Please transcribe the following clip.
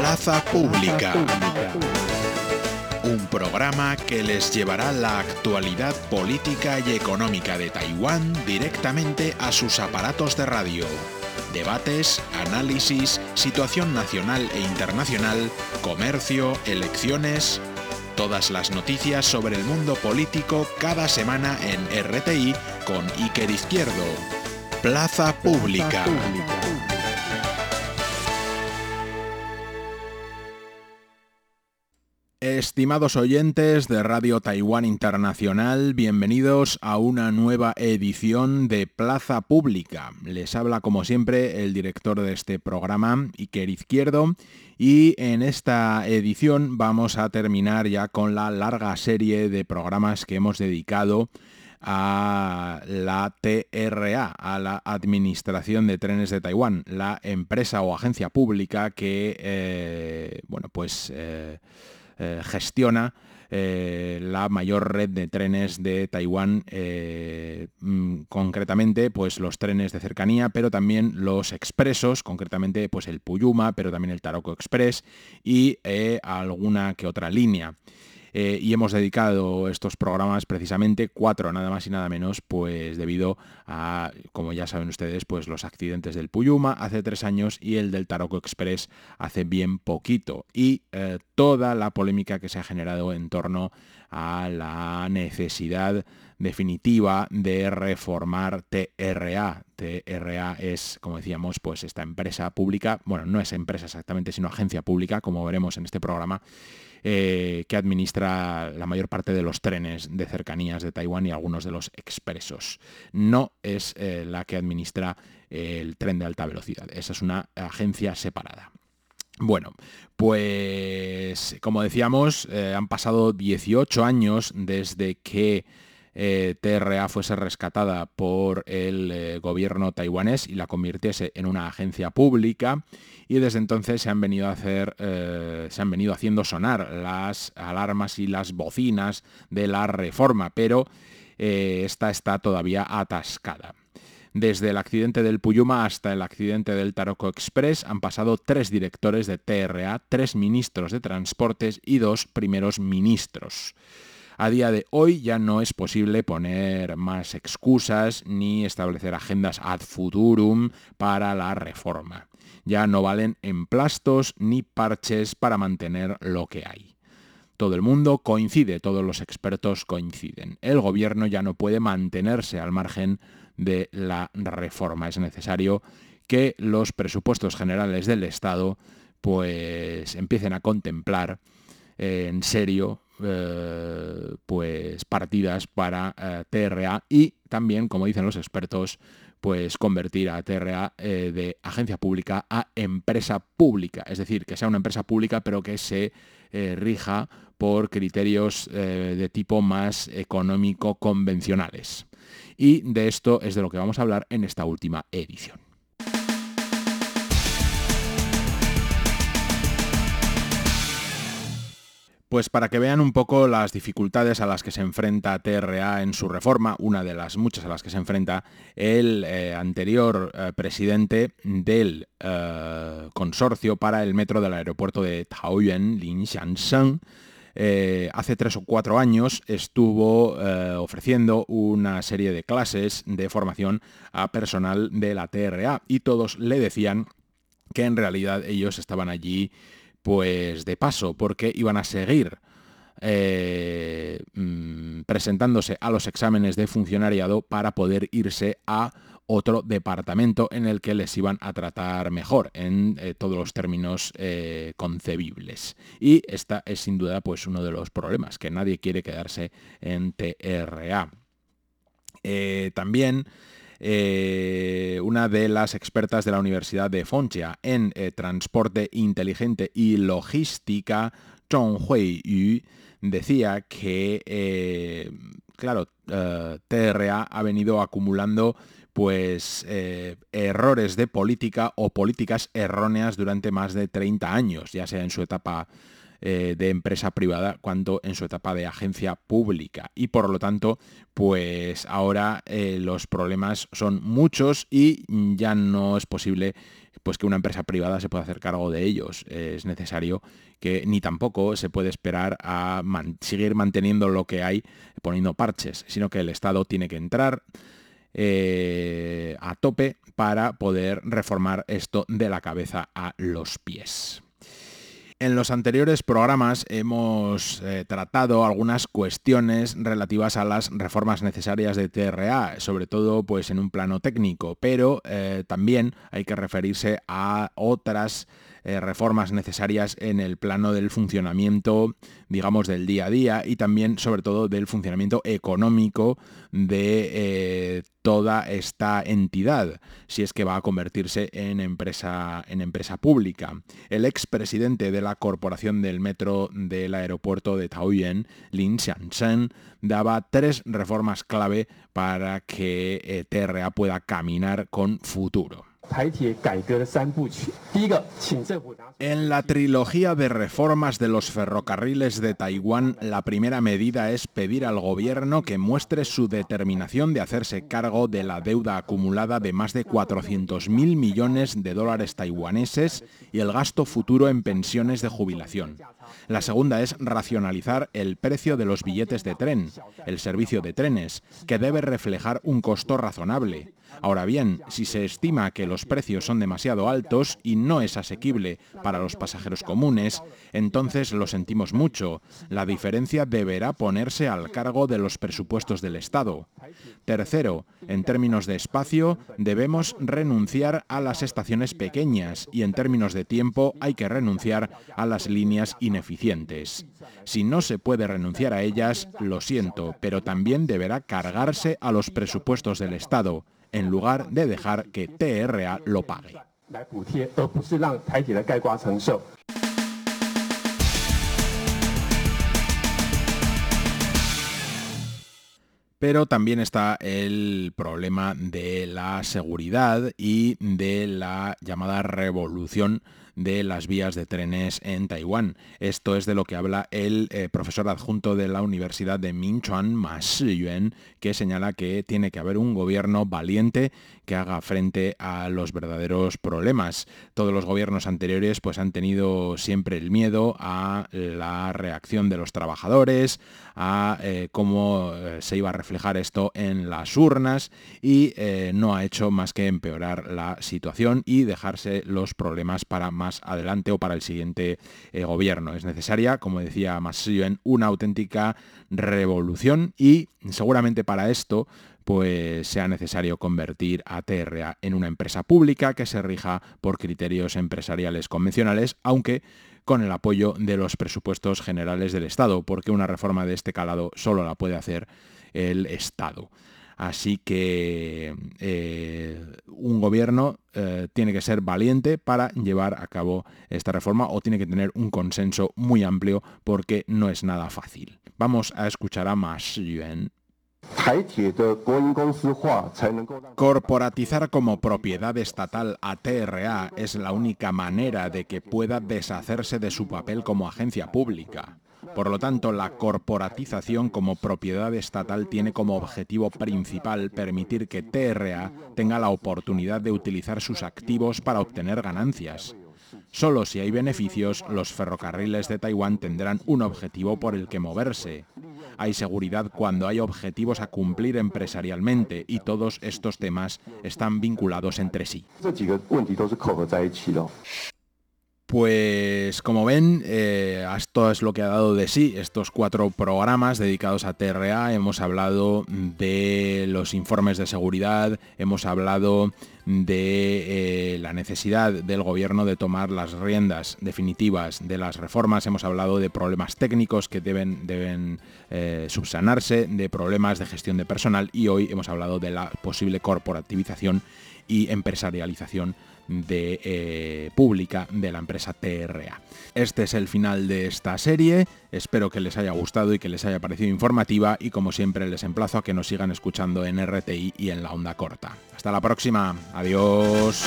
Plaza Pública. Un programa que les llevará la actualidad política y económica de Taiwán directamente a sus aparatos de radio. Debates, análisis, situación nacional e internacional, comercio, elecciones, todas las noticias sobre el mundo político cada semana en RTI con Iker Izquierdo. Plaza Pública. Estimados oyentes de Radio Taiwán Internacional, bienvenidos a una nueva edición de Plaza Pública. Les habla como siempre el director de este programa, Iker Izquierdo, y en esta edición vamos a terminar ya con la larga serie de programas que hemos dedicado a la TRA, a la Administración de Trenes de Taiwán, la empresa o agencia pública que, eh, bueno, pues... Eh, eh, gestiona eh, la mayor red de trenes de Taiwán, eh, mm, concretamente pues los trenes de cercanía, pero también los expresos, concretamente pues el Puyuma, pero también el Taroko Express y alguna que otra línea. Eh, y hemos dedicado estos programas precisamente cuatro, nada más y nada menos, pues debido a, como ya saben ustedes, pues los accidentes del Puyuma hace tres años y el del Taroko Express hace bien poquito. Y eh, toda la polémica que se ha generado en torno a la necesidad definitiva de reformar TRA. TRA es, como decíamos, pues esta empresa pública, bueno, no es empresa exactamente, sino agencia pública, como veremos en este programa, eh, que administra la mayor parte de los trenes de cercanías de Taiwán y algunos de los expresos. No es eh, la que administra el tren de alta velocidad. Esa es una agencia separada. Bueno, pues como decíamos, eh, han pasado 18 años desde que eh, TRA fuese rescatada por el eh, gobierno taiwanés y la convirtiese en una agencia pública y desde entonces se han venido eh, se han venido haciendo sonar las alarmas y las bocinas de la reforma, pero esta está todavía atascada. Desde el accidente del Puyuma hasta el accidente del Taroko Express han pasado tres directores de TRA, tres ministros de transportes y dos primeros ministros. A día de hoy ya no es posible poner más excusas ni establecer agendas ad futurum para la reforma. Ya no valen emplastos ni parches para mantener lo que hay. Todo el mundo coincide, todos los expertos coinciden. El gobierno ya no puede mantenerse al margen de la reforma. Es necesario que los presupuestos generales del Estado pues empiecen a contemplar eh, en serio eh, pues partidas para eh, TRA y también, como dicen los expertos, pues convertir a TRA eh, de agencia pública a empresa pública, es decir, que sea una empresa pública pero que se rija por criterios de tipo más económico convencionales. Y de esto es de lo que vamos a hablar en esta última edición. Pues para que vean un poco las dificultades a las que se enfrenta TRA en su reforma, una de las muchas a las que se enfrenta el eh, anterior eh, presidente del eh, consorcio para el metro del aeropuerto de Taoyuan, Lin Xiansheng, hace tres o cuatro años estuvo ofreciendo una serie de clases de formación a personal de la TRA y todos le decían que en realidad ellos estaban allí pues de paso, porque iban a seguir eh, mm, presentándose a los exámenes de funcionariado para poder irse a otro departamento en el que les iban a tratar mejor en eh, todos los términos eh, concebibles. Y esta es sin duda pues uno de los problemas, que nadie quiere quedarse en TRA. también eh, una de las expertas de la Universidad de Fonchia en eh, transporte inteligente y logística, Zhong Hui decía que, eh, claro, TRA ha venido acumulando pues errores de política o políticas erróneas durante más de 30 años, ya sea en su etapa eh, de empresa privada cuanto en su etapa de agencia pública. Y por lo tanto, pues ahora eh, los problemas son muchos y ya no es posible pues que una empresa privada se pueda hacer cargo de ellos. Es necesario que ni tampoco se puede esperar a seguir manteniendo lo que hay poniendo parches, sino que el Estado tiene que entrar eh, a tope para poder reformar esto de la cabeza a los pies. En los anteriores programas hemos eh, tratado algunas cuestiones relativas a las reformas necesarias de TRA, sobre todo pues, en un plano técnico, pero eh, también hay que referirse a otras eh, reformas necesarias en el plano del funcionamiento, digamos, del día a día y también, sobre todo, del funcionamiento económico de eh, toda esta entidad, si es que va a convertirse en empresa, en empresa pública. El expresidente de la Corporación del Metro del Aeropuerto de Taoyuan, Lin Xianshen, daba tres reformas clave para que eh, TRA pueda caminar con futuro. En la trilogía de reformas de los ferrocarriles de Taiwán, la primera medida es pedir al gobierno que muestre su determinación de hacerse cargo de la deuda acumulada de más de 400.000 millones de dólares taiwaneses y el gasto futuro en pensiones de jubilación. La segunda es racionalizar el precio de los billetes de tren, el servicio de trenes, que debe reflejar un costo razonable. Ahora bien, si se estima que los precios son demasiado altos y no es asequible para los pasajeros comunes, entonces lo sentimos mucho. La diferencia deberá ponerse al cargo de los presupuestos del Estado. Tercero, en términos de espacio, debemos renunciar a las estaciones pequeñas y en términos de tiempo hay que renunciar a las líneas ineficientes. Si no se puede renunciar a ellas, lo siento, pero también deberá cargarse a los presupuestos del Estado en lugar de dejar que TRA lo pague. Pero también está el problema de la seguridad y de la llamada revolución de las vías de trenes en Taiwán. Esto es de lo que habla el eh, profesor adjunto de la Universidad de Minchuan, Ma Shiyuan, que señala que tiene que haber un gobierno valiente que haga frente a los verdaderos problemas. Todos los gobiernos anteriores pues, han tenido siempre el miedo a la reacción de los trabajadores, a eh, cómo eh, se iba a reflejar esto en las urnas y no ha hecho más que empeorar la situación y dejarse los problemas para más adelante o para el siguiente eh, gobierno. Es necesaria, como decía en una auténtica revolución y seguramente para esto pues sea necesario convertir a TRA en una empresa pública que se rija por criterios empresariales convencionales, aunque con el apoyo de los presupuestos generales del Estado, porque una reforma de este calado solo la puede hacer el Estado. Así que eh, un gobierno eh, tiene que ser valiente para llevar a cabo esta reforma o tiene que tener un consenso muy amplio porque no es nada fácil. Vamos a escuchar a Ma Yuan. Corporatizar como propiedad estatal a TRA es la única manera de que pueda deshacerse de su papel como agencia pública. Por lo tanto, la corporatización como propiedad estatal tiene como objetivo principal permitir que TRA tenga la oportunidad de utilizar sus activos para obtener ganancias. Solo si hay beneficios, los ferrocarriles de Taiwán tendrán un objetivo por el que moverse. Hay seguridad cuando hay objetivos a cumplir empresarialmente y todos estos temas están vinculados entre sí. Pues como ven, eh, esto es lo que ha dado de sí estos cuatro programas dedicados a TRA. Hemos hablado de los informes de seguridad, hemos hablado de eh, la necesidad del gobierno de tomar las riendas definitivas de las reformas, hemos hablado de problemas técnicos que deben, deben eh, subsanarse, de problemas de gestión de personal y hoy hemos hablado de la posible corporativización y empresarialización de eh, pública de la empresa TRA. Este es el final de esta serie, espero que les haya gustado y que les haya parecido informativa y como siempre les emplazo a que nos sigan escuchando en RTI y en la onda corta. Hasta la próxima, adiós.